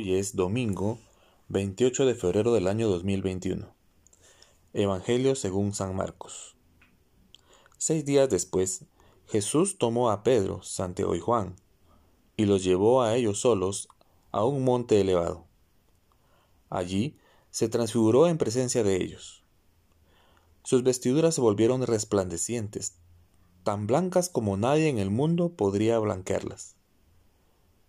Hoy es domingo 28 de febrero del año 2021. Evangelio según San Marcos. Seis días después, Jesús tomó a Pedro, Santiago y Juan, y los llevó a ellos solos a un monte elevado. Allí se transfiguró en presencia de ellos. Sus vestiduras se volvieron resplandecientes, tan blancas como nadie en el mundo podría blanquearlas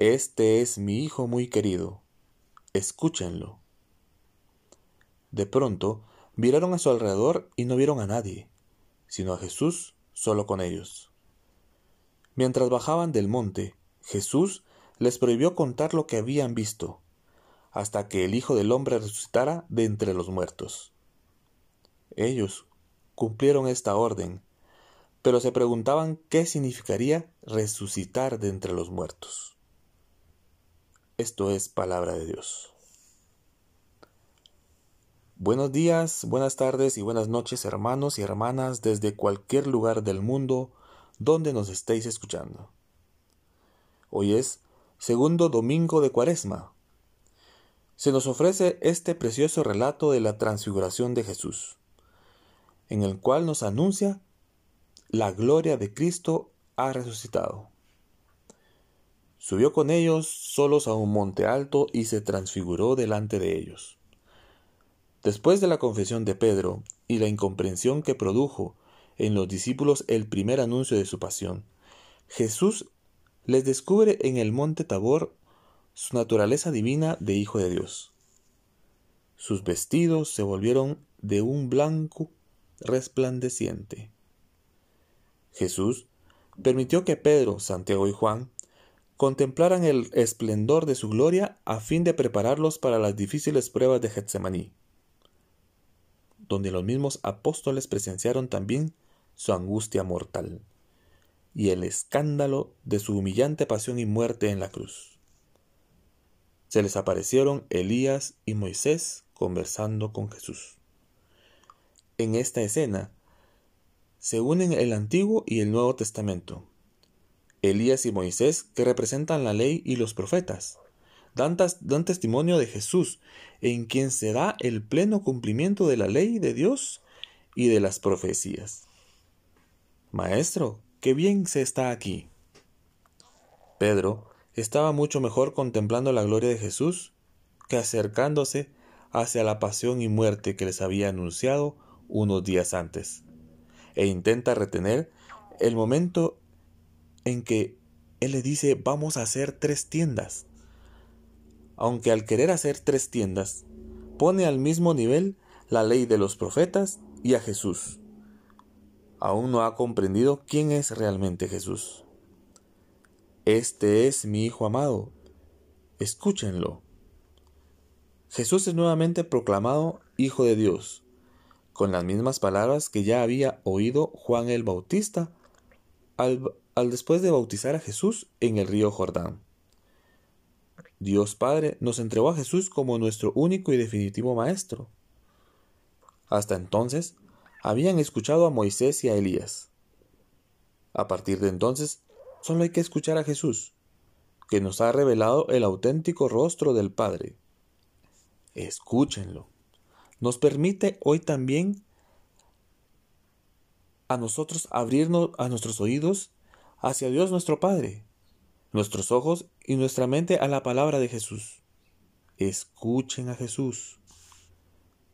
Este es mi Hijo muy querido, escúchenlo. De pronto, miraron a su alrededor y no vieron a nadie, sino a Jesús solo con ellos. Mientras bajaban del monte, Jesús les prohibió contar lo que habían visto, hasta que el Hijo del Hombre resucitara de entre los muertos. Ellos cumplieron esta orden, pero se preguntaban qué significaría resucitar de entre los muertos. Esto es palabra de Dios. Buenos días, buenas tardes y buenas noches hermanos y hermanas desde cualquier lugar del mundo donde nos estéis escuchando. Hoy es segundo domingo de Cuaresma. Se nos ofrece este precioso relato de la transfiguración de Jesús, en el cual nos anuncia la gloria de Cristo ha resucitado. Subió con ellos solos a un monte alto y se transfiguró delante de ellos. Después de la confesión de Pedro y la incomprensión que produjo en los discípulos el primer anuncio de su pasión, Jesús les descubre en el monte Tabor su naturaleza divina de Hijo de Dios. Sus vestidos se volvieron de un blanco resplandeciente. Jesús permitió que Pedro, Santiago y Juan contemplaran el esplendor de su gloria a fin de prepararlos para las difíciles pruebas de Getsemaní, donde los mismos apóstoles presenciaron también su angustia mortal y el escándalo de su humillante pasión y muerte en la cruz. Se les aparecieron Elías y Moisés conversando con Jesús. En esta escena se unen el Antiguo y el Nuevo Testamento, Elías y Moisés, que representan la ley y los profetas, dan, dan, testimonio de Jesús, en quien se da el pleno cumplimiento de la ley de Dios y de las profecías. Maestro, qué bien se está aquí. Pedro estaba mucho mejor contemplando la gloria de Jesús que acercándose hacia la pasión y muerte que les había anunciado unos días antes, e intenta retener el momento en que Él le dice, vamos a hacer tres tiendas. Aunque al querer hacer tres tiendas, pone al mismo nivel la ley de los profetas y a Jesús. Aún no ha comprendido quién es realmente Jesús. Este es mi Hijo amado. Escúchenlo. Jesús es nuevamente proclamado Hijo de Dios, con las mismas palabras que ya había oído Juan el Bautista al, al después de bautizar a Jesús en el río Jordán. Dios Padre nos entregó a Jesús como nuestro único y definitivo Maestro. Hasta entonces habían escuchado a Moisés y a Elías. A partir de entonces solo hay que escuchar a Jesús, que nos ha revelado el auténtico rostro del Padre. Escúchenlo. Nos permite hoy también a nosotros abrirnos a nuestros oídos hacia Dios nuestro Padre, nuestros ojos y nuestra mente a la palabra de Jesús. Escuchen a Jesús.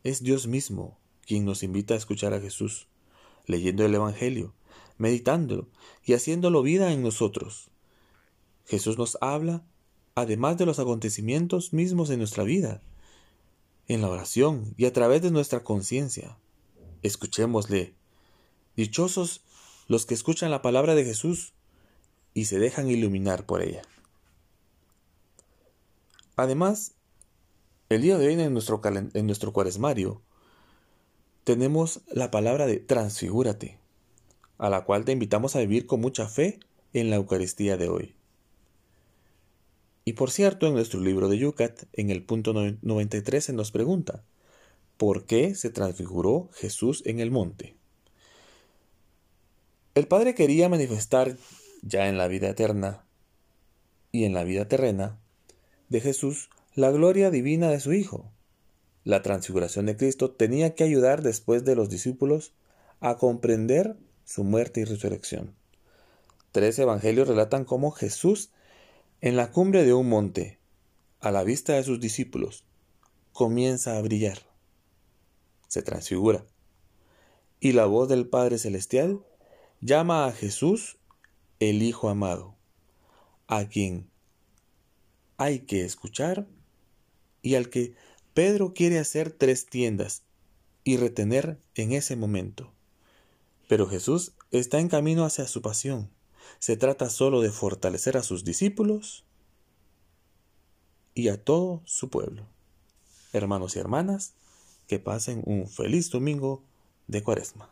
Es Dios mismo quien nos invita a escuchar a Jesús, leyendo el Evangelio, meditándolo y haciéndolo vida en nosotros. Jesús nos habla, además de los acontecimientos mismos de nuestra vida, en la oración y a través de nuestra conciencia. Escuchémosle. Dichosos los que escuchan la palabra de Jesús y se dejan iluminar por ella. Además, el día de hoy en nuestro, en nuestro cuaresmario tenemos la palabra de transfigúrate, a la cual te invitamos a vivir con mucha fe en la Eucaristía de hoy. Y por cierto, en nuestro libro de Yucat, en el punto 93 se nos pregunta, ¿por qué se transfiguró Jesús en el monte? El Padre quería manifestar ya en la vida eterna y en la vida terrena de Jesús la gloria divina de su Hijo. La transfiguración de Cristo tenía que ayudar después de los discípulos a comprender su muerte y resurrección. Tres evangelios relatan cómo Jesús, en la cumbre de un monte, a la vista de sus discípulos, comienza a brillar. Se transfigura. Y la voz del Padre Celestial llama a Jesús el Hijo amado, a quien hay que escuchar y al que Pedro quiere hacer tres tiendas y retener en ese momento. Pero Jesús está en camino hacia su pasión. Se trata solo de fortalecer a sus discípulos y a todo su pueblo. Hermanos y hermanas, que pasen un feliz domingo de cuaresma.